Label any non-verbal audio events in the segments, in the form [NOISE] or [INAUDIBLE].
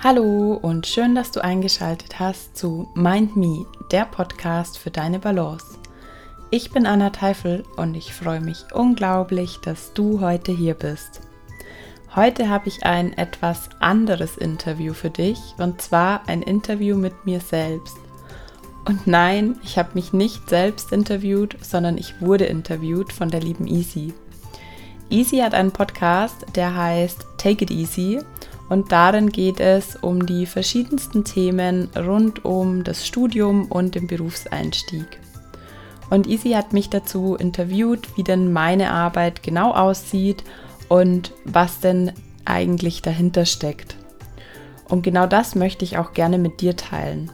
Hallo und schön, dass du eingeschaltet hast zu Mind Me, der Podcast für deine Balance. Ich bin Anna Teifel und ich freue mich unglaublich, dass du heute hier bist. Heute habe ich ein etwas anderes Interview für dich und zwar ein Interview mit mir selbst. Und nein, ich habe mich nicht selbst interviewt, sondern ich wurde interviewt von der lieben Easy. Easy hat einen Podcast, der heißt Take It Easy und darin geht es um die verschiedensten Themen rund um das Studium und den Berufseinstieg. Und Easy hat mich dazu interviewt, wie denn meine Arbeit genau aussieht und was denn eigentlich dahinter steckt. Und genau das möchte ich auch gerne mit dir teilen.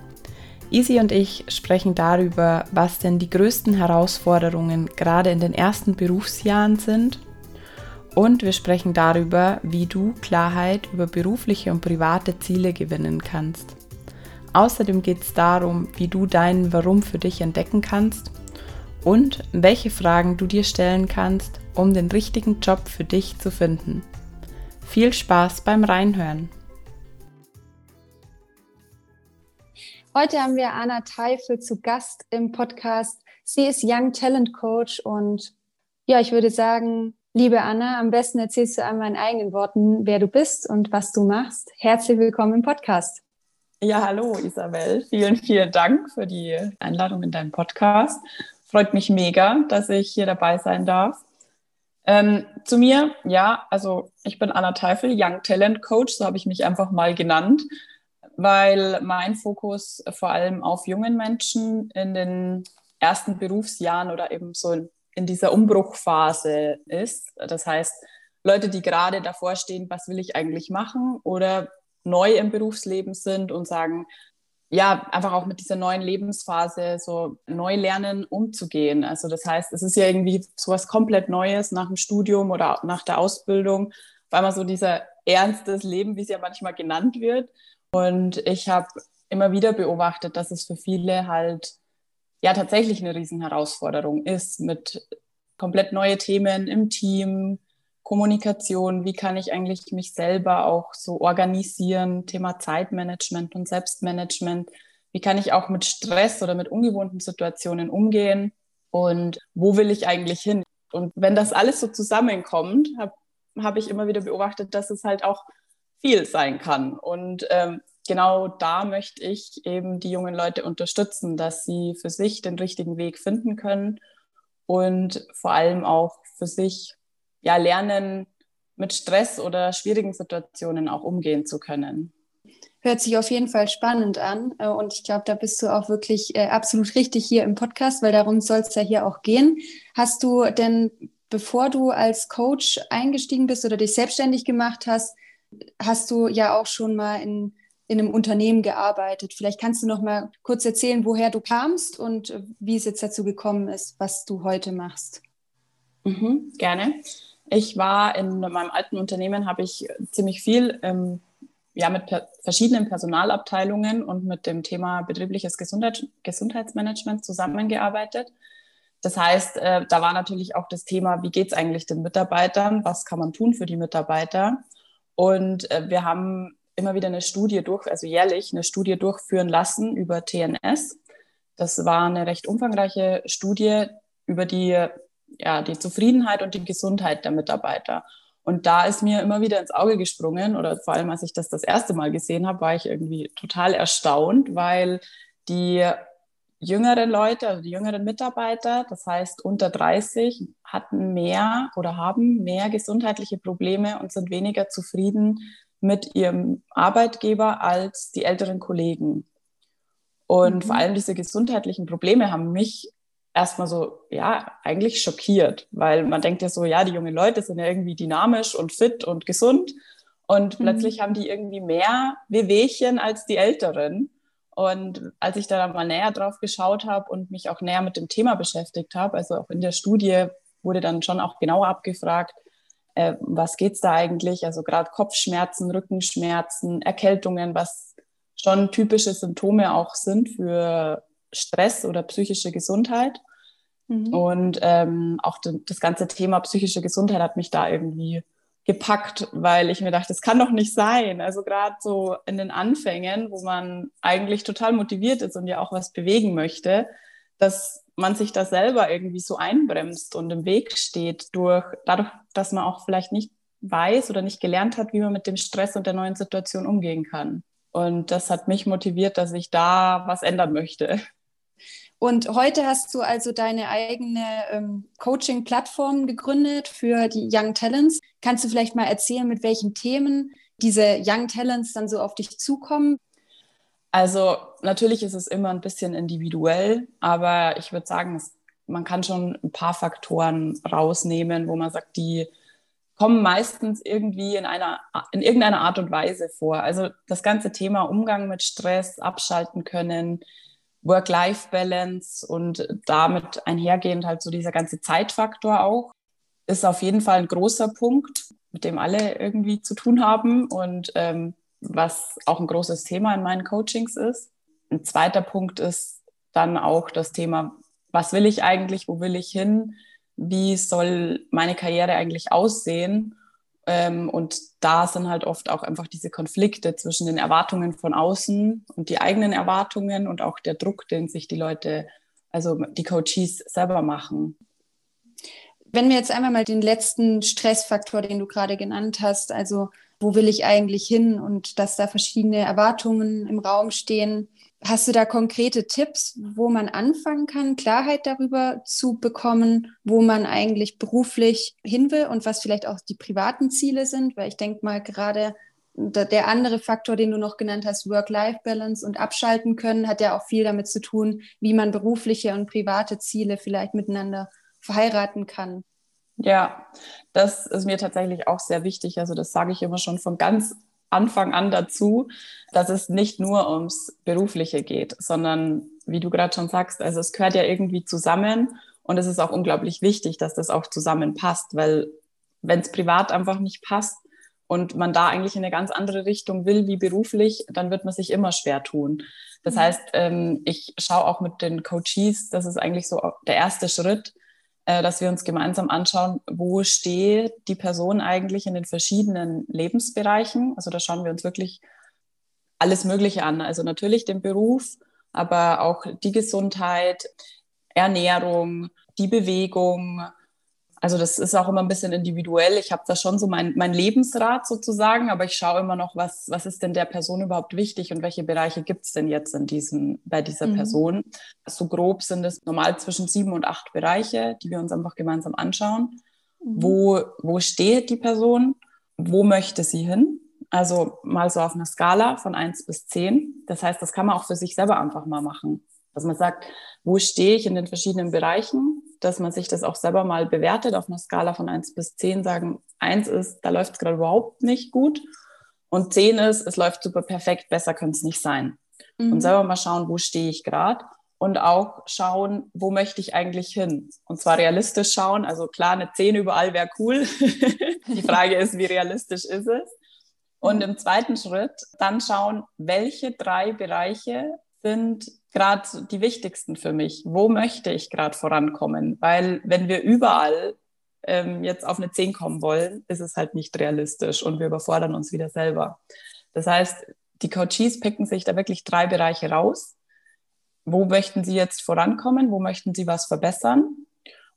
Easy und ich sprechen darüber, was denn die größten Herausforderungen gerade in den ersten Berufsjahren sind und wir sprechen darüber, wie du Klarheit über berufliche und private Ziele gewinnen kannst. Außerdem geht es darum, wie du dein Warum für dich entdecken kannst und welche Fragen du dir stellen kannst, um den richtigen Job für dich zu finden. Viel Spaß beim Reinhören! Heute haben wir Anna Teifel zu Gast im Podcast. Sie ist Young Talent Coach und ja, ich würde sagen, Liebe Anna, am besten erzählst du einmal in eigenen Worten, wer du bist und was du machst. Herzlich willkommen im Podcast. Ja, hallo Isabel. Vielen, vielen Dank für die Einladung in deinen Podcast. Freut mich mega, dass ich hier dabei sein darf. Ähm, zu mir, ja, also ich bin Anna Teufel, Young Talent Coach, so habe ich mich einfach mal genannt, weil mein Fokus vor allem auf jungen Menschen in den ersten Berufsjahren oder eben so in in dieser Umbruchphase ist. Das heißt, Leute, die gerade davor stehen, was will ich eigentlich machen oder neu im Berufsleben sind und sagen, ja, einfach auch mit dieser neuen Lebensphase so neu lernen, umzugehen. Also das heißt, es ist ja irgendwie sowas komplett Neues nach dem Studium oder nach der Ausbildung. Auf einmal so dieser Ernst des Lebens, wie es ja manchmal genannt wird. Und ich habe immer wieder beobachtet, dass es für viele halt ja tatsächlich eine Riesenherausforderung ist mit komplett neue Themen im Team, Kommunikation, wie kann ich eigentlich mich selber auch so organisieren, Thema Zeitmanagement und Selbstmanagement, wie kann ich auch mit Stress oder mit ungewohnten Situationen umgehen und wo will ich eigentlich hin? Und wenn das alles so zusammenkommt, habe hab ich immer wieder beobachtet, dass es halt auch viel sein kann. Und ähm, genau da möchte ich eben die jungen Leute unterstützen, dass sie für sich den richtigen Weg finden können und vor allem auch für sich ja lernen, mit Stress oder schwierigen Situationen auch umgehen zu können. Hört sich auf jeden Fall spannend an äh, und ich glaube, da bist du auch wirklich äh, absolut richtig hier im Podcast, weil darum soll es ja hier auch gehen. Hast du denn, bevor du als Coach eingestiegen bist oder dich selbstständig gemacht hast, hast du ja auch schon mal in in einem Unternehmen gearbeitet. Vielleicht kannst du noch mal kurz erzählen, woher du kamst und äh, wie es jetzt dazu gekommen ist, was du heute machst. Mhm, gerne. Ich war in meinem alten Unternehmen, habe ich ziemlich viel ähm, ja, mit per verschiedenen Personalabteilungen und mit dem Thema betriebliches Gesundheit Gesundheitsmanagement zusammengearbeitet. Das heißt, äh, da war natürlich auch das Thema, wie geht es eigentlich den Mitarbeitern, was kann man tun für die Mitarbeiter. Und äh, wir haben immer wieder eine Studie durch, also jährlich eine Studie durchführen lassen über TNS. Das war eine recht umfangreiche Studie über die, ja, die Zufriedenheit und die Gesundheit der Mitarbeiter. Und da ist mir immer wieder ins Auge gesprungen, oder vor allem als ich das das erste Mal gesehen habe, war ich irgendwie total erstaunt, weil die jüngeren Leute, also die jüngeren Mitarbeiter, das heißt unter 30, hatten mehr oder haben mehr gesundheitliche Probleme und sind weniger zufrieden mit ihrem Arbeitgeber als die älteren Kollegen. Und mhm. vor allem diese gesundheitlichen Probleme haben mich erstmal so, ja, eigentlich schockiert, weil man denkt ja so, ja, die jungen Leute sind ja irgendwie dynamisch und fit und gesund. Und mhm. plötzlich haben die irgendwie mehr Wehwehchen als die Älteren. Und als ich da dann mal näher drauf geschaut habe und mich auch näher mit dem Thema beschäftigt habe, also auch in der Studie wurde dann schon auch genauer abgefragt, äh, was geht's da eigentlich? Also gerade Kopfschmerzen, Rückenschmerzen, Erkältungen, was schon typische Symptome auch sind für Stress oder psychische Gesundheit. Mhm. Und ähm, auch das ganze Thema psychische Gesundheit hat mich da irgendwie gepackt, weil ich mir dachte, das kann doch nicht sein. Also gerade so in den Anfängen, wo man eigentlich total motiviert ist und ja auch was bewegen möchte, dass man sich da selber irgendwie so einbremst und im Weg steht durch dadurch, dass man auch vielleicht nicht weiß oder nicht gelernt hat, wie man mit dem Stress und der neuen Situation umgehen kann. Und das hat mich motiviert, dass ich da was ändern möchte. Und heute hast du also deine eigene ähm, Coaching-Plattform gegründet für die Young Talents. Kannst du vielleicht mal erzählen, mit welchen Themen diese Young Talents dann so auf dich zukommen? Also natürlich ist es immer ein bisschen individuell, aber ich würde sagen, es, man kann schon ein paar Faktoren rausnehmen, wo man sagt, die kommen meistens irgendwie in, einer, in irgendeiner Art und Weise vor. Also das ganze Thema Umgang mit Stress, abschalten können, Work-Life-Balance und damit einhergehend halt so dieser ganze Zeitfaktor auch, ist auf jeden Fall ein großer Punkt, mit dem alle irgendwie zu tun haben und ähm, was auch ein großes Thema in meinen Coachings ist. Ein zweiter Punkt ist dann auch das Thema, was will ich eigentlich, wo will ich hin? wie soll meine Karriere eigentlich aussehen? Ähm, und da sind halt oft auch einfach diese Konflikte zwischen den Erwartungen von außen und die eigenen Erwartungen und auch der Druck, den sich die Leute, also die Coaches selber machen. Wenn wir jetzt einmal mal den letzten Stressfaktor, den du gerade genannt hast, also wo will ich eigentlich hin und dass da verschiedene Erwartungen im Raum stehen, Hast du da konkrete Tipps, wo man anfangen kann, Klarheit darüber zu bekommen, wo man eigentlich beruflich hin will und was vielleicht auch die privaten Ziele sind? Weil ich denke mal gerade der andere Faktor, den du noch genannt hast, Work-Life-Balance und abschalten können, hat ja auch viel damit zu tun, wie man berufliche und private Ziele vielleicht miteinander verheiraten kann. Ja, das ist mir tatsächlich auch sehr wichtig. Also das sage ich immer schon von ganz Anfang an dazu, dass es nicht nur ums Berufliche geht, sondern wie du gerade schon sagst, also es gehört ja irgendwie zusammen und es ist auch unglaublich wichtig, dass das auch zusammenpasst, weil wenn es privat einfach nicht passt und man da eigentlich in eine ganz andere Richtung will wie beruflich, dann wird man sich immer schwer tun. Das mhm. heißt, ähm, ich schaue auch mit den Coaches, das ist eigentlich so der erste Schritt, dass wir uns gemeinsam anschauen, wo steht die Person eigentlich in den verschiedenen Lebensbereichen. Also da schauen wir uns wirklich alles Mögliche an. Also natürlich den Beruf, aber auch die Gesundheit, Ernährung, die Bewegung, also das ist auch immer ein bisschen individuell. Ich habe da schon so mein, mein Lebensrat sozusagen, aber ich schaue immer noch, was, was ist denn der Person überhaupt wichtig und welche Bereiche gibt es denn jetzt in diesem, bei dieser mhm. Person. So grob sind es normal zwischen sieben und acht Bereiche, die wir uns einfach gemeinsam anschauen. Mhm. Wo, wo steht die Person? Wo möchte sie hin? Also mal so auf einer Skala von eins bis zehn. Das heißt, das kann man auch für sich selber einfach mal machen. Dass man sagt, wo stehe ich in den verschiedenen Bereichen? Dass man sich das auch selber mal bewertet auf einer Skala von 1 bis 10, sagen, 1 ist, da läuft es gerade überhaupt nicht gut und 10 ist, es läuft super perfekt, besser könnte es nicht sein. Mhm. Und selber mal schauen, wo stehe ich gerade und auch schauen, wo möchte ich eigentlich hin. Und zwar realistisch schauen, also klar, eine 10 überall wäre cool. [LAUGHS] Die Frage ist, wie realistisch ist es? Und im zweiten Schritt dann schauen, welche drei Bereiche sind gerade die wichtigsten für mich? Wo möchte ich gerade vorankommen? Weil wenn wir überall ähm, jetzt auf eine 10 kommen wollen, ist es halt nicht realistisch und wir überfordern uns wieder selber. Das heißt, die Coaches picken sich da wirklich drei Bereiche raus. Wo möchten sie jetzt vorankommen? Wo möchten sie was verbessern?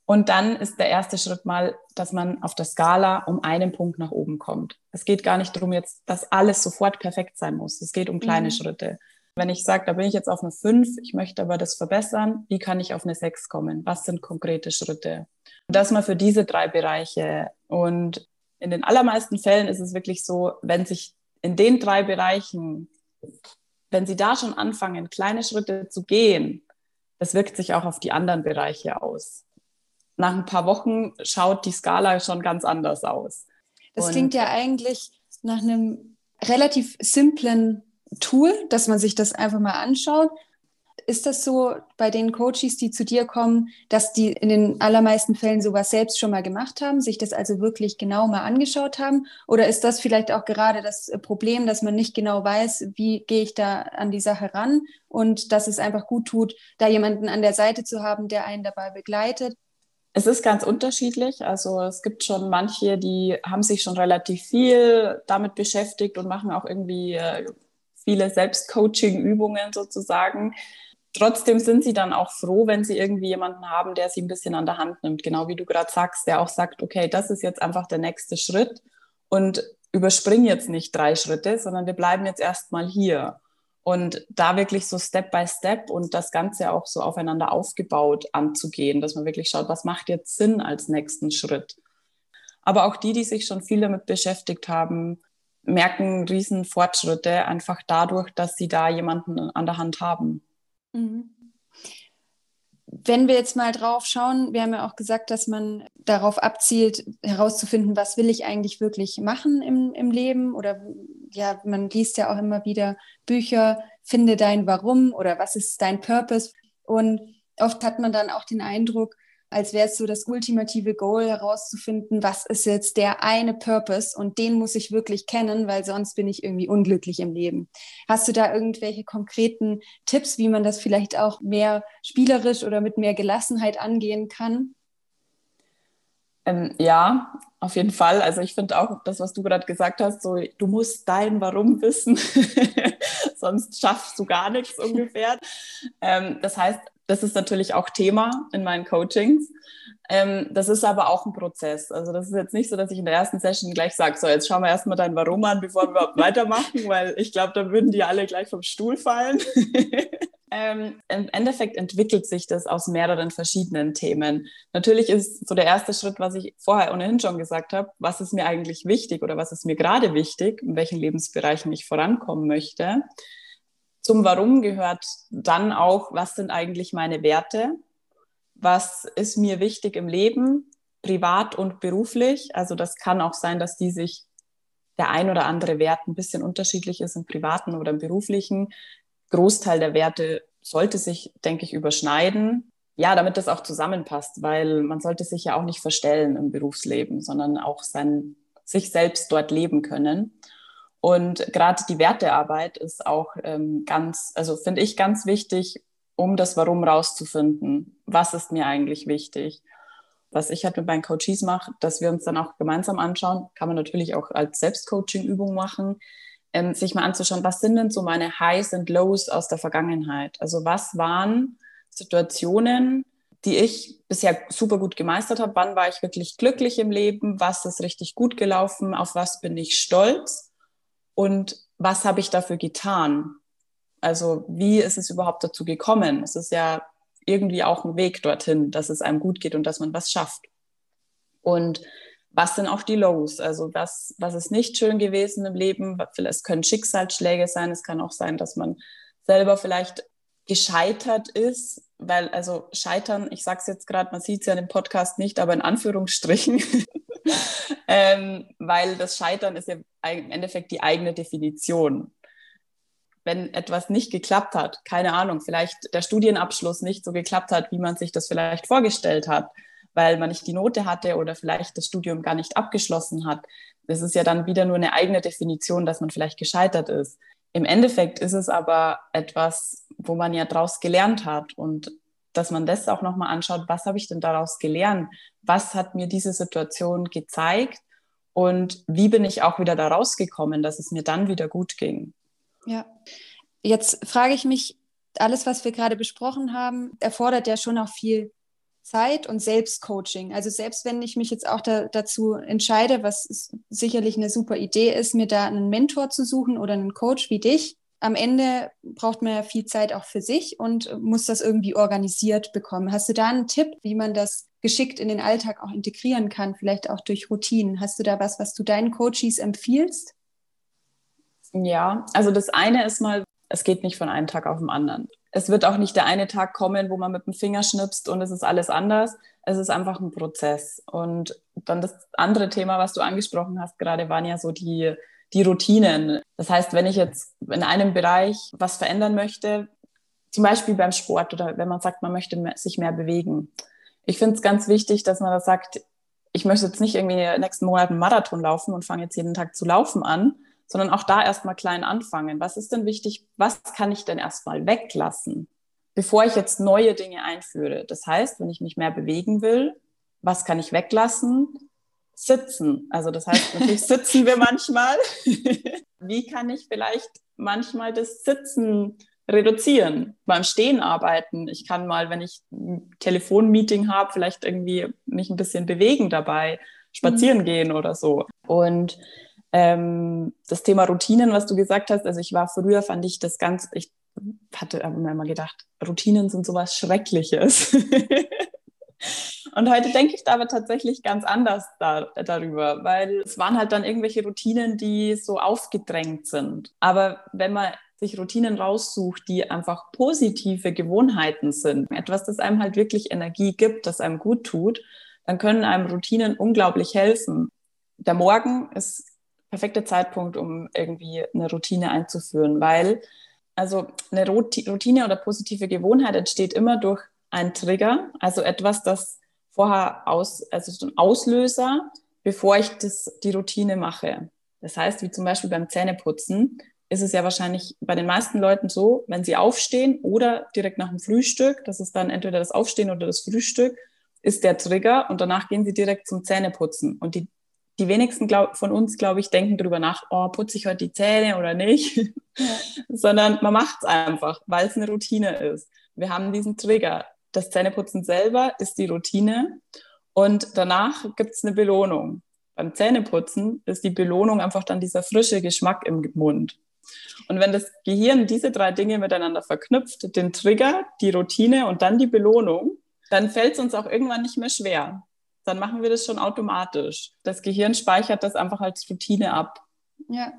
Und dann ist der erste Schritt mal, dass man auf der Skala um einen Punkt nach oben kommt. Es geht gar nicht darum jetzt, dass alles sofort perfekt sein muss. Es geht um kleine mhm. Schritte. Wenn ich sage, da bin ich jetzt auf eine 5, ich möchte aber das verbessern, wie kann ich auf eine 6 kommen? Was sind konkrete Schritte? Und das mal für diese drei Bereiche. Und in den allermeisten Fällen ist es wirklich so, wenn sich in den drei Bereichen, wenn Sie da schon anfangen, kleine Schritte zu gehen, das wirkt sich auch auf die anderen Bereiche aus. Nach ein paar Wochen schaut die Skala schon ganz anders aus. Das Und klingt ja eigentlich nach einem relativ simplen Tool, dass man sich das einfach mal anschaut. Ist das so bei den Coaches, die zu dir kommen, dass die in den allermeisten Fällen sowas selbst schon mal gemacht haben, sich das also wirklich genau mal angeschaut haben? Oder ist das vielleicht auch gerade das Problem, dass man nicht genau weiß, wie gehe ich da an die Sache ran und dass es einfach gut tut, da jemanden an der Seite zu haben, der einen dabei begleitet? Es ist ganz unterschiedlich. Also es gibt schon manche, die haben sich schon relativ viel damit beschäftigt und machen auch irgendwie äh, viele Selbstcoaching-Übungen sozusagen. Trotzdem sind sie dann auch froh, wenn sie irgendwie jemanden haben, der sie ein bisschen an der Hand nimmt. Genau wie du gerade sagst, der auch sagt, okay, das ist jetzt einfach der nächste Schritt und überspring jetzt nicht drei Schritte, sondern wir bleiben jetzt erstmal hier. Und da wirklich so Step by Step und das Ganze auch so aufeinander aufgebaut anzugehen, dass man wirklich schaut, was macht jetzt Sinn als nächsten Schritt. Aber auch die, die sich schon viel damit beschäftigt haben, merken riesen Fortschritte einfach dadurch, dass sie da jemanden an der Hand haben. Mhm. Wenn wir jetzt mal drauf schauen, wir haben ja auch gesagt, dass man darauf abzielt, herauszufinden, was will ich eigentlich wirklich machen im, im Leben oder ja, man liest ja auch immer wieder Bücher, finde dein Warum oder was ist dein Purpose. Und oft hat man dann auch den Eindruck, als wäre es so das ultimative Goal herauszufinden, was ist jetzt der eine Purpose und den muss ich wirklich kennen, weil sonst bin ich irgendwie unglücklich im Leben. Hast du da irgendwelche konkreten Tipps, wie man das vielleicht auch mehr spielerisch oder mit mehr Gelassenheit angehen kann? Ähm, ja, auf jeden Fall. Also ich finde auch das, was du gerade gesagt hast, so du musst dein Warum wissen, [LAUGHS] sonst schaffst du gar nichts [LAUGHS] ungefähr. ähm, das heißt, das ist natürlich auch Thema in meinen Coachings. Ähm, das ist aber auch ein Prozess. Also das ist jetzt nicht so, dass ich in der ersten Session gleich sage, so jetzt schauen wir erstmal dein Warum an, bevor wir überhaupt [LAUGHS] weitermachen, weil ich glaube, da würden die alle gleich vom Stuhl fallen. [LAUGHS] Ähm, Im Endeffekt entwickelt sich das aus mehreren verschiedenen Themen. Natürlich ist so der erste Schritt, was ich vorher ohnehin schon gesagt habe, was ist mir eigentlich wichtig oder was ist mir gerade wichtig, in welchen Lebensbereichen ich vorankommen möchte. Zum Warum gehört dann auch, was sind eigentlich meine Werte? Was ist mir wichtig im Leben, privat und beruflich? Also das kann auch sein, dass die sich der ein oder andere Wert ein bisschen unterschiedlich ist im privaten oder im beruflichen. Großteil der Werte sollte sich, denke ich, überschneiden. Ja, damit das auch zusammenpasst, weil man sollte sich ja auch nicht verstellen im Berufsleben, sondern auch sein, sich selbst dort leben können. Und gerade die Wertearbeit ist auch ähm, ganz, also finde ich ganz wichtig, um das Warum rauszufinden. Was ist mir eigentlich wichtig? Was ich halt mit meinen Coaches mache, dass wir uns dann auch gemeinsam anschauen, kann man natürlich auch als Selbstcoaching-Übung machen ähm, sich mal anzuschauen, was sind denn so meine Highs und Lows aus der Vergangenheit? Also was waren Situationen, die ich bisher super gut gemeistert habe? Wann war ich wirklich glücklich im Leben? Was ist richtig gut gelaufen? Auf was bin ich stolz? Und was habe ich dafür getan? Also wie ist es überhaupt dazu gekommen? Es ist ja irgendwie auch ein Weg dorthin, dass es einem gut geht und dass man was schafft. Und was sind auch die Lows? Also was, was ist nicht schön gewesen im Leben? Es können Schicksalsschläge sein, es kann auch sein, dass man selber vielleicht gescheitert ist, weil also scheitern, ich sage es jetzt gerade, man sieht es ja in dem Podcast nicht, aber in Anführungsstrichen, [LAUGHS] ähm, weil das Scheitern ist ja im Endeffekt die eigene Definition. Wenn etwas nicht geklappt hat, keine Ahnung, vielleicht der Studienabschluss nicht so geklappt hat, wie man sich das vielleicht vorgestellt hat, weil man nicht die Note hatte oder vielleicht das Studium gar nicht abgeschlossen hat. Das ist ja dann wieder nur eine eigene Definition, dass man vielleicht gescheitert ist. Im Endeffekt ist es aber etwas, wo man ja daraus gelernt hat und dass man das auch nochmal anschaut, was habe ich denn daraus gelernt? Was hat mir diese Situation gezeigt? Und wie bin ich auch wieder da rausgekommen, dass es mir dann wieder gut ging? Ja, jetzt frage ich mich, alles, was wir gerade besprochen haben, erfordert ja schon auch viel Zeit und Selbstcoaching. Also selbst wenn ich mich jetzt auch da, dazu entscheide, was sicherlich eine super Idee ist, mir da einen Mentor zu suchen oder einen Coach wie dich, am Ende braucht man ja viel Zeit auch für sich und muss das irgendwie organisiert bekommen. Hast du da einen Tipp, wie man das geschickt in den Alltag auch integrieren kann, vielleicht auch durch Routinen? Hast du da was, was du deinen Coaches empfiehlst? Ja, also das eine ist mal, es geht nicht von einem Tag auf den anderen es wird auch nicht der eine Tag kommen, wo man mit dem Finger schnipst und es ist alles anders. Es ist einfach ein Prozess. Und dann das andere Thema, was du angesprochen hast, gerade waren ja so die, die Routinen. Das heißt, wenn ich jetzt in einem Bereich was verändern möchte, zum Beispiel beim Sport oder wenn man sagt, man möchte sich mehr bewegen. Ich finde es ganz wichtig, dass man da sagt, ich möchte jetzt nicht irgendwie nächsten Monaten Marathon laufen und fange jetzt jeden Tag zu laufen an, sondern auch da erstmal klein anfangen. Was ist denn wichtig? Was kann ich denn erstmal weglassen, bevor ich jetzt neue Dinge einführe? Das heißt, wenn ich mich mehr bewegen will, was kann ich weglassen? Sitzen. Also das heißt, natürlich [LAUGHS] sitzen wir manchmal. [LAUGHS] Wie kann ich vielleicht manchmal das Sitzen reduzieren, beim Stehen arbeiten. Ich kann mal, wenn ich ein Telefonmeeting habe, vielleicht irgendwie mich ein bisschen bewegen dabei, spazieren mhm. gehen oder so. Und ähm, das Thema Routinen, was du gesagt hast, also ich war früher, fand ich das ganz, ich hatte immer gedacht, Routinen sind sowas Schreckliches. [LAUGHS] Und heute denke ich da aber tatsächlich ganz anders da, darüber, weil es waren halt dann irgendwelche Routinen, die so aufgedrängt sind. Aber wenn man sich Routinen raussucht, die einfach positive Gewohnheiten sind, etwas, das einem halt wirklich Energie gibt, das einem gut tut, dann können einem Routinen unglaublich helfen. Der Morgen ist perfekter Zeitpunkt, um irgendwie eine Routine einzuführen, weil also eine Routine oder positive Gewohnheit entsteht immer durch einen Trigger, also etwas, das vorher aus, also so ein Auslöser, bevor ich das, die Routine mache. Das heißt, wie zum Beispiel beim Zähneputzen, ist es ja wahrscheinlich bei den meisten Leuten so, wenn sie aufstehen oder direkt nach dem Frühstück, das ist dann entweder das Aufstehen oder das Frühstück, ist der Trigger und danach gehen sie direkt zum Zähneputzen. Und die, die wenigsten glaub, von uns, glaube ich, denken darüber nach, oh, putze ich heute die Zähne oder nicht, ja. [LAUGHS] sondern man macht es einfach, weil es eine Routine ist. Wir haben diesen Trigger. Das Zähneputzen selber ist die Routine und danach gibt es eine Belohnung. Beim Zähneputzen ist die Belohnung einfach dann dieser frische Geschmack im Mund. Und wenn das Gehirn diese drei Dinge miteinander verknüpft, den Trigger, die Routine und dann die Belohnung, dann fällt es uns auch irgendwann nicht mehr schwer. Dann machen wir das schon automatisch. Das Gehirn speichert das einfach als Routine ab. Ja.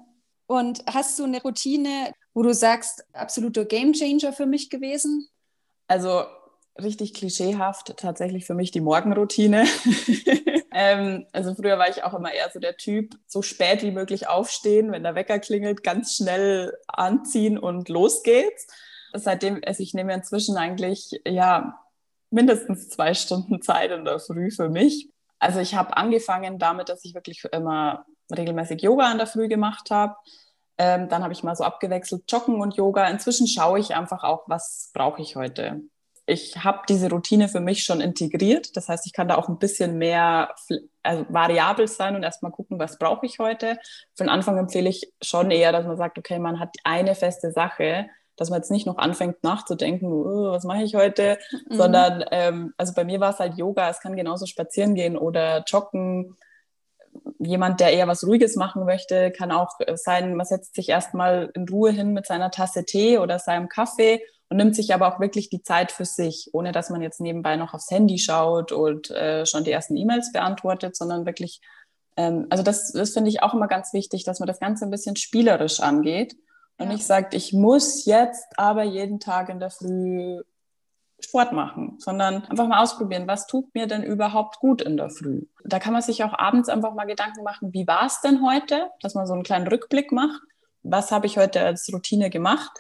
Und hast du eine Routine, wo du sagst, absoluter Gamechanger für mich gewesen? Also richtig klischeehaft tatsächlich für mich die Morgenroutine. [LAUGHS] ähm, also früher war ich auch immer eher so der Typ, so spät wie möglich aufstehen, wenn der Wecker klingelt, ganz schnell anziehen und los geht's. Seitdem, also ich nehme inzwischen eigentlich, ja, mindestens zwei Stunden Zeit in der Früh für mich. Also ich habe angefangen damit, dass ich wirklich immer regelmäßig Yoga in der Früh gemacht habe. Ähm, dann habe ich mal so abgewechselt Joggen und Yoga. Inzwischen schaue ich einfach auch, was brauche ich heute ich habe diese Routine für mich schon integriert. Das heißt, ich kann da auch ein bisschen mehr also variabel sein und erstmal gucken, was brauche ich heute. Von Anfang empfehle ich schon eher, dass man sagt, okay, man hat eine feste Sache, dass man jetzt nicht noch anfängt nachzudenken, oh, was mache ich heute, mhm. sondern ähm, also bei mir war es halt Yoga, es kann genauso spazieren gehen oder joggen. Jemand, der eher was Ruhiges machen möchte, kann auch sein, man setzt sich erstmal in Ruhe hin mit seiner Tasse Tee oder seinem Kaffee und nimmt sich aber auch wirklich die Zeit für sich, ohne dass man jetzt nebenbei noch aufs Handy schaut und äh, schon die ersten E-Mails beantwortet, sondern wirklich, ähm, also das, das finde ich auch immer ganz wichtig, dass man das Ganze ein bisschen spielerisch angeht und ja. nicht sagt, ich muss jetzt aber jeden Tag in der Früh Sport machen, sondern einfach mal ausprobieren, was tut mir denn überhaupt gut in der Früh. Da kann man sich auch abends einfach mal Gedanken machen, wie war es denn heute, dass man so einen kleinen Rückblick macht. Was habe ich heute als Routine gemacht?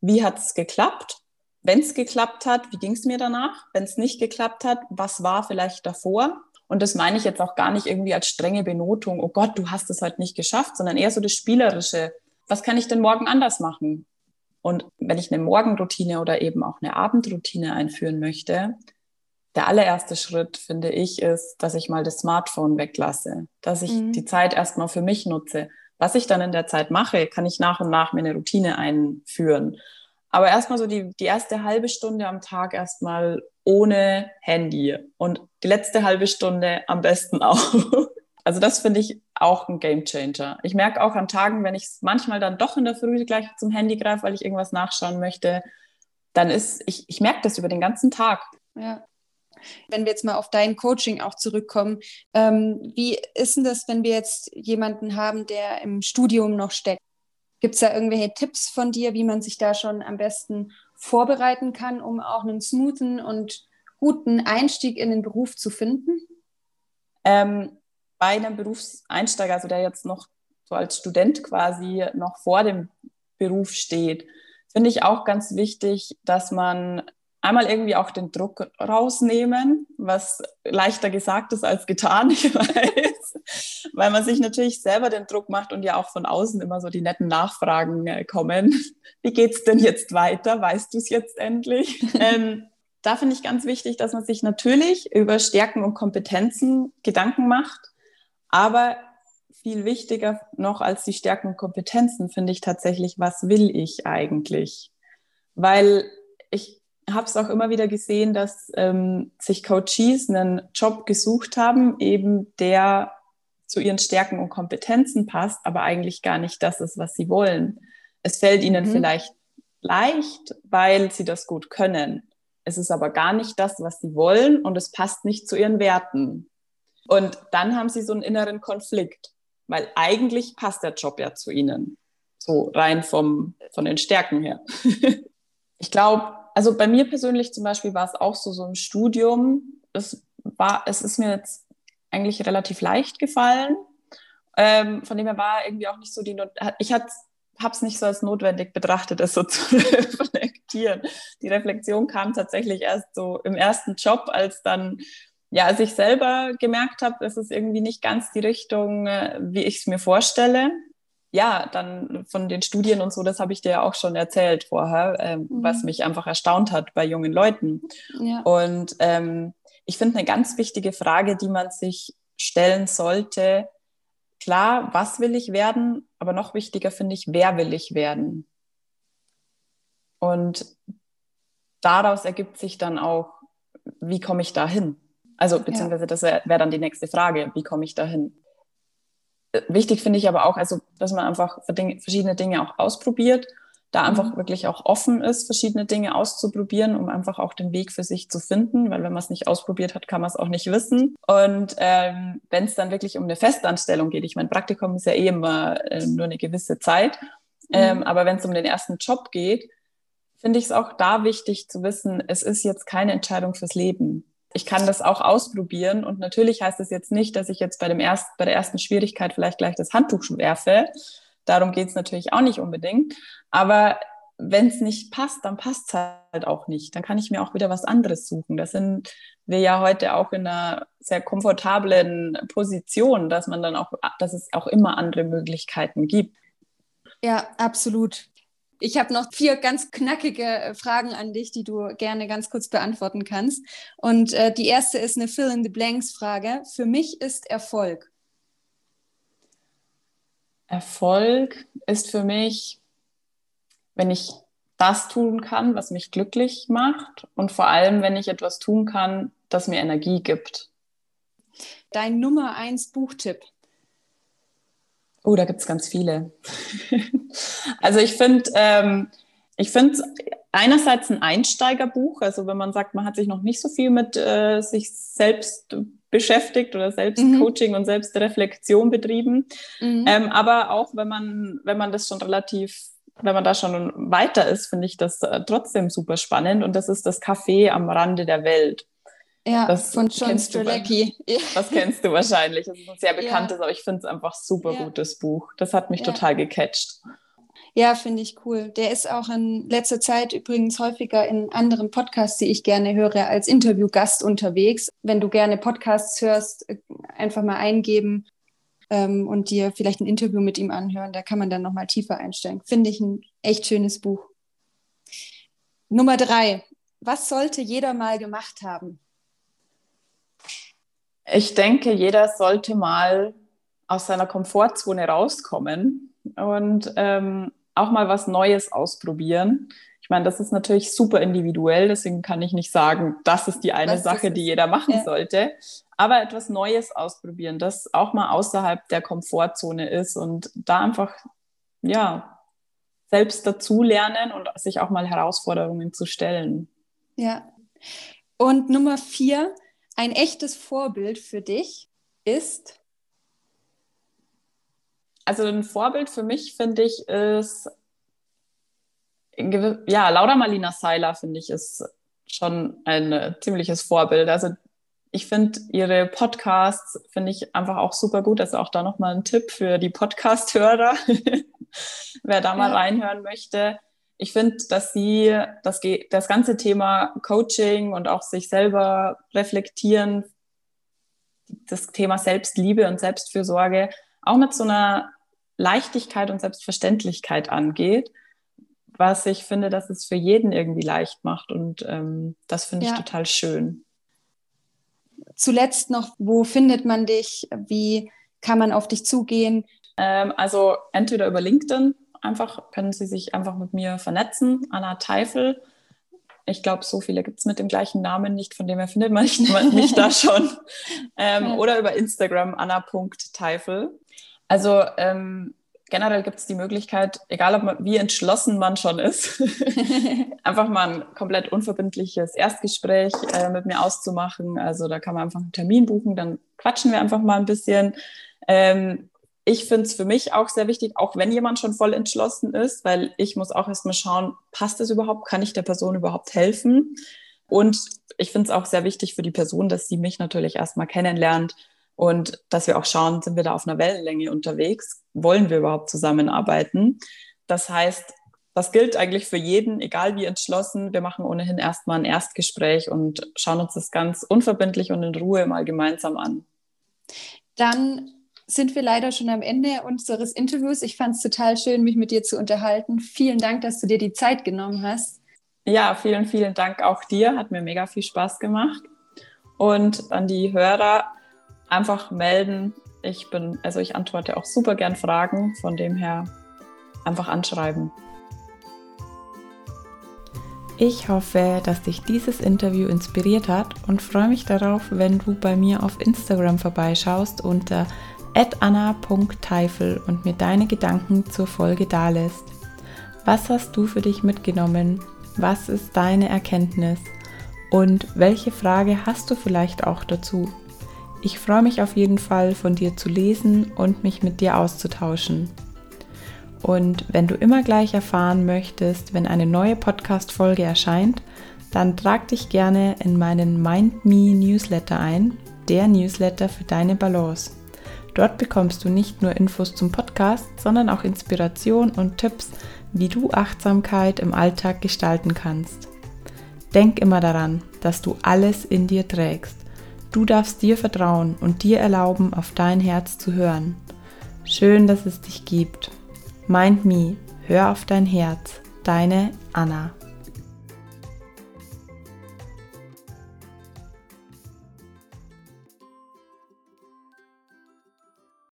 Wie hat es geklappt? Wenn es geklappt hat, wie ging es mir danach? Wenn es nicht geklappt hat, was war vielleicht davor? Und das meine ich jetzt auch gar nicht irgendwie als strenge Benotung, oh Gott, du hast es halt nicht geschafft, sondern eher so das Spielerische. Was kann ich denn morgen anders machen? Und wenn ich eine Morgenroutine oder eben auch eine Abendroutine einführen möchte, der allererste Schritt, finde ich, ist, dass ich mal das Smartphone weglasse, dass ich mhm. die Zeit erstmal für mich nutze. Was ich dann in der Zeit mache, kann ich nach und nach mir eine Routine einführen. Aber erstmal so die, die erste halbe Stunde am Tag erstmal ohne Handy und die letzte halbe Stunde am besten auch. [LAUGHS] Also das finde ich auch ein Game Changer. Ich merke auch an Tagen, wenn ich manchmal dann doch in der Früh gleich zum Handy greife, weil ich irgendwas nachschauen möchte, dann ist, ich, ich merke das über den ganzen Tag. Ja. Wenn wir jetzt mal auf dein Coaching auch zurückkommen, ähm, wie ist denn das, wenn wir jetzt jemanden haben, der im Studium noch steckt? Gibt es da irgendwelche Tipps von dir, wie man sich da schon am besten vorbereiten kann, um auch einen smoothen und guten Einstieg in den Beruf zu finden? Ähm, bei einem Berufseinsteiger, also der jetzt noch so als Student quasi noch vor dem Beruf steht, finde ich auch ganz wichtig, dass man einmal irgendwie auch den Druck rausnehmen, was leichter gesagt ist als getan, [LAUGHS] ich weiß, weil man sich natürlich selber den Druck macht und ja auch von außen immer so die netten Nachfragen äh, kommen. Wie geht's denn jetzt weiter? Weißt du es jetzt endlich? [LAUGHS] ähm, da finde ich ganz wichtig, dass man sich natürlich über Stärken und Kompetenzen Gedanken macht, aber viel wichtiger noch als die Stärken und Kompetenzen finde ich tatsächlich, was will ich eigentlich? Weil ich habe es auch immer wieder gesehen, dass ähm, sich Coaches einen Job gesucht haben, eben der zu ihren Stärken und Kompetenzen passt, aber eigentlich gar nicht das ist, was sie wollen. Es fällt ihnen mhm. vielleicht leicht, weil sie das gut können. Es ist aber gar nicht das, was sie wollen und es passt nicht zu ihren Werten. Und dann haben sie so einen inneren Konflikt, weil eigentlich passt der Job ja zu ihnen. So rein vom, von den Stärken her. [LAUGHS] ich glaube, also bei mir persönlich zum Beispiel war es auch so, so im Studium. Es war, es ist mir jetzt eigentlich relativ leicht gefallen. Ähm, von dem her war irgendwie auch nicht so die Not ich habe es nicht so als notwendig betrachtet, das so [LAUGHS] zu reflektieren. Die Reflexion kam tatsächlich erst so im ersten Job, als dann ja, als ich selber gemerkt habe, es ist irgendwie nicht ganz die Richtung, äh, wie ich es mir vorstelle. Ja, dann von den Studien und so, das habe ich dir ja auch schon erzählt vorher, ähm, mhm. was mich einfach erstaunt hat bei jungen Leuten. Ja. Und ähm, ich finde eine ganz wichtige Frage, die man sich stellen sollte, klar, was will ich werden, aber noch wichtiger finde ich, wer will ich werden? Und daraus ergibt sich dann auch, wie komme ich da hin? Also beziehungsweise das wäre wär dann die nächste Frage, wie komme ich da hin? Äh, wichtig finde ich aber auch, also, dass man einfach verschiedene Dinge auch ausprobiert da einfach mhm. wirklich auch offen ist, verschiedene Dinge auszuprobieren, um einfach auch den Weg für sich zu finden, weil wenn man es nicht ausprobiert hat, kann man es auch nicht wissen. Und ähm, wenn es dann wirklich um eine Festanstellung geht, ich meine, Praktikum ist ja eh immer äh, nur eine gewisse Zeit, ähm, mhm. aber wenn es um den ersten Job geht, finde ich es auch da wichtig zu wissen, es ist jetzt keine Entscheidung fürs Leben. Ich kann das auch ausprobieren und natürlich heißt es jetzt nicht, dass ich jetzt bei, dem erst, bei der ersten Schwierigkeit vielleicht gleich das Handtuch werfe, Darum geht es natürlich auch nicht unbedingt. Aber wenn es nicht passt, dann passt es halt auch nicht. Dann kann ich mir auch wieder was anderes suchen. Das sind wir ja heute auch in einer sehr komfortablen Position, dass man dann auch, dass es auch immer andere Möglichkeiten gibt. Ja, absolut. Ich habe noch vier ganz knackige äh, Fragen an dich, die du gerne ganz kurz beantworten kannst. Und äh, die erste ist eine Fill-in-the-Blanks-Frage. Für mich ist Erfolg. Erfolg ist für mich, wenn ich das tun kann, was mich glücklich macht und vor allem, wenn ich etwas tun kann, das mir Energie gibt. Dein Nummer eins Buchtipp. Oh, da gibt es ganz viele. [LAUGHS] also ich finde, ähm, ich finde einerseits ein Einsteigerbuch, also wenn man sagt, man hat sich noch nicht so viel mit äh, sich selbst beschäftigt oder Selbstcoaching mhm. und Selbstreflexion betrieben. Mhm. Ähm, aber auch wenn man, wenn man das schon relativ, wenn man da schon weiter ist, finde ich das äh, trotzdem super spannend. Und das ist das Café am Rande der Welt. Ja, das von John Strzelecki. Das kennst du wahrscheinlich. Das ist ein sehr bekanntes, ja. aber ich finde es einfach super ja. gutes Buch. Das hat mich ja. total gecatcht. Ja, finde ich cool. Der ist auch in letzter Zeit übrigens häufiger in anderen Podcasts, die ich gerne höre, als Interviewgast unterwegs. Wenn du gerne Podcasts hörst, äh, einfach mal eingeben ähm, und dir vielleicht ein Interview mit ihm anhören. Da kann man dann nochmal tiefer einsteigen. Finde ich ein echt schönes Buch. Nummer drei. Was sollte jeder mal gemacht haben? Ich denke, jeder sollte mal aus seiner Komfortzone rauskommen und ähm, auch mal was Neues ausprobieren. Ich meine, das ist natürlich super individuell, deswegen kann ich nicht sagen, das ist die eine was Sache, die jeder machen ja. sollte. Aber etwas Neues ausprobieren, das auch mal außerhalb der Komfortzone ist und da einfach, ja, selbst dazulernen und sich auch mal Herausforderungen zu stellen. Ja. Und Nummer vier, ein echtes Vorbild für dich ist also ein Vorbild für mich, finde ich, ist, ja, Laura Marlina Seiler, finde ich, ist schon ein ziemliches Vorbild. Also ich finde ihre Podcasts, finde ich einfach auch super gut. Also auch da nochmal ein Tipp für die Podcast-Hörer, [LAUGHS] wer da mal ja. reinhören möchte. Ich finde, dass sie das, das ganze Thema Coaching und auch sich selber reflektieren, das Thema Selbstliebe und Selbstfürsorge auch mit so einer Leichtigkeit und Selbstverständlichkeit angeht, was ich finde, dass es für jeden irgendwie leicht macht. Und ähm, das finde ich Ja. total schön. Zuletzt noch, wo findet man dich? Wie kann man auf dich zugehen? Ähm, also entweder über LinkedIn, einfach können Sie sich einfach mit mir vernetzen, Anna Teifel. Ich glaube, so viele gibt es mit dem gleichen Namen nicht, von dem her findet man mich, da [LAUGHS] schon. Ähm. Oder über Instagram, anna.teifel. Also ähm, generell gibt es die Möglichkeit, egal ob man, wie entschlossen man schon ist, [LAUGHS] einfach mal ein komplett unverbindliches Erstgespräch äh, mit mir auszumachen. Also da kann man einfach einen Termin buchen, dann quatschen wir einfach mal ein bisschen. Ähm, ich finde es für mich auch sehr wichtig, auch wenn jemand schon voll entschlossen ist, weil ich muss auch erstmal schauen, passt es überhaupt, kann ich der Person überhaupt helfen? Und ich finde es auch sehr wichtig für die Person, dass sie mich natürlich erstmal kennenlernt und dass wir auch schauen, sind wir da auf einer Wellenlänge unterwegs? Wollen wir überhaupt zusammenarbeiten? Das heißt, das gilt eigentlich für jeden, egal wie entschlossen. Wir machen ohnehin erstmal ein Erstgespräch und schauen uns das ganz unverbindlich und in Ruhe mal gemeinsam an. Dann sind wir leider schon am Ende unseres Interviews. Ich fand es total schön, mich mit dir zu unterhalten. Vielen Dank, dass du dir die Zeit genommen hast. Ja, vielen, vielen Dank auch dir. Hat mir mega viel Spaß gemacht. Und an die Hörer einfach melden. Ich bin, also ich antworte auch super gern Fragen. Von dem her einfach anschreiben. Ich hoffe, dass dich dieses Interview inspiriert hat und freue mich darauf, wenn du bei mir auf Instagram vorbeischaust unter anna.teifel und mir deine Gedanken zur Folge dalässt. Was hast du für dich mitgenommen? Was ist deine Erkenntnis? Und welche Frage hast du vielleicht auch dazu? Ich freue mich auf jeden Fall, von dir zu lesen und mich mit dir auszutauschen. Und wenn du immer gleich erfahren möchtest, wenn eine neue Podcast-Folge erscheint, dann trag dich gerne in meinen Mind Me Newsletter ein, der Newsletter für deine Balance. Dort bekommst du nicht nur Infos zum Podcast, sondern auch Inspiration und Tipps, wie du Achtsamkeit im Alltag gestalten kannst. Denk immer daran, dass du alles in dir trägst. Du darfst dir vertrauen und dir erlauben, auf dein Herz zu hören. Schön, dass es dich gibt. Mind Me, hör auf dein Herz. Deine Anna.